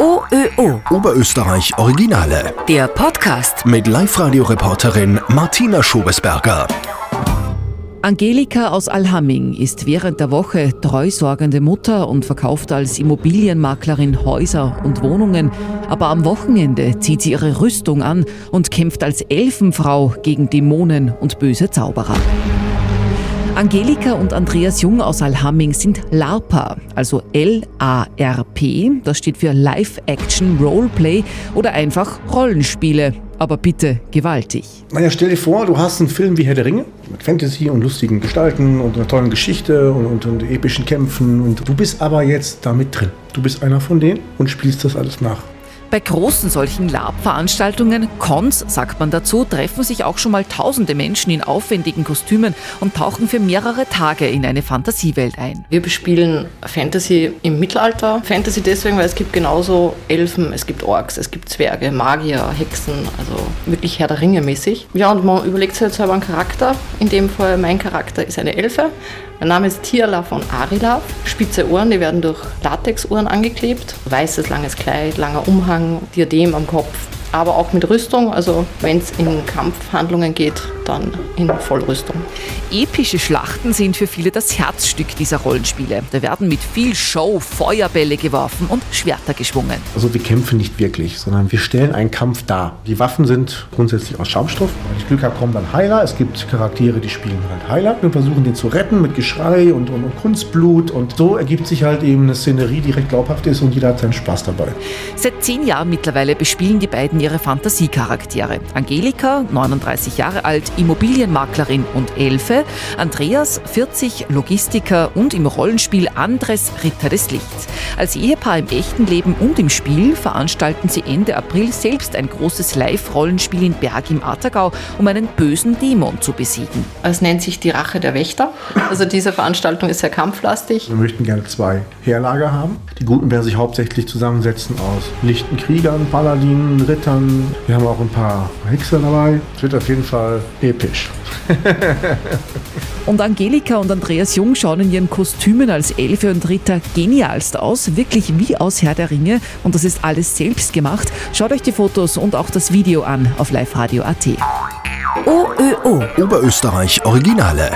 OÖO. Oberösterreich Originale. Der Podcast. Mit Live-Radio-Reporterin Martina Schobesberger. Angelika aus Alhamming ist während der Woche treusorgende Mutter und verkauft als Immobilienmaklerin Häuser und Wohnungen. Aber am Wochenende zieht sie ihre Rüstung an und kämpft als Elfenfrau gegen Dämonen und böse Zauberer. Angelika und Andreas Jung aus Alhamming sind LARPer, also L-A-R-P. Das steht für Live-Action Roleplay oder einfach Rollenspiele. Aber bitte gewaltig. Naja, stell dir vor, du hast einen Film wie Herr der Ringe mit Fantasy und lustigen Gestalten und einer tollen Geschichte und, und, und epischen Kämpfen. Und du bist aber jetzt da mit drin. Du bist einer von denen und spielst das alles nach. Bei großen solchen Lab-Veranstaltungen, Cons sagt man dazu, treffen sich auch schon mal tausende Menschen in aufwendigen Kostümen und tauchen für mehrere Tage in eine Fantasiewelt ein. Wir bespielen Fantasy im Mittelalter. Fantasy deswegen, weil es gibt genauso Elfen, es gibt Orks, es gibt Zwerge, Magier, Hexen, also wirklich Herr der Ringe mäßig. Ja, und man überlegt sich jetzt selber einen Charakter. In dem Fall, mein Charakter ist eine Elfe. Mein Name ist Tiala von Arilav. Spitze Ohren, die werden durch Latexuhren angeklebt. Weißes langes Kleid, langer Umhang, Diadem am Kopf aber auch mit Rüstung. Also wenn es in Kampfhandlungen geht, dann in Vollrüstung. Epische Schlachten sind für viele das Herzstück dieser Rollenspiele. Da werden mit viel Show Feuerbälle geworfen und Schwerter geschwungen. Also wir kämpfen nicht wirklich, sondern wir stellen einen Kampf dar. Die Waffen sind grundsätzlich aus Schaumstoff. Wenn ich Glück habe, kommen dann Heiler. Es gibt Charaktere, die spielen halt Heiler. Wir versuchen den zu retten mit Geschrei und, und, und Kunstblut. Und so ergibt sich halt eben eine Szenerie, die recht glaubhaft ist und jeder hat seinen Spaß dabei. Seit zehn Jahren mittlerweile bespielen die beiden ihre Fantasiecharaktere. Angelika, 39 Jahre alt, Immobilienmaklerin und Elfe. Andreas, 40, Logistiker und im Rollenspiel Andres, Ritter des Lichts. Als Ehepaar im echten Leben und im Spiel veranstalten sie Ende April selbst ein großes Live-Rollenspiel in Berg im Attergau, um einen bösen Dämon zu besiegen. Es nennt sich die Rache der Wächter. Also diese Veranstaltung ist sehr kampflastig. Wir möchten gerne zwei Heerlager haben. Die Guten werden sich hauptsächlich zusammensetzen aus lichten Kriegern, Paladinen, Rittern, Rittern. Wir haben auch ein paar Hexer dabei. Es wird auf jeden Fall episch. und Angelika und Andreas Jung schauen in ihren Kostümen als Elfe und Ritter genialst aus. Wirklich wie aus Herr der Ringe. Und das ist alles selbst gemacht. Schaut euch die Fotos und auch das Video an auf liveradio.at. OÖO. Oberösterreich Originale.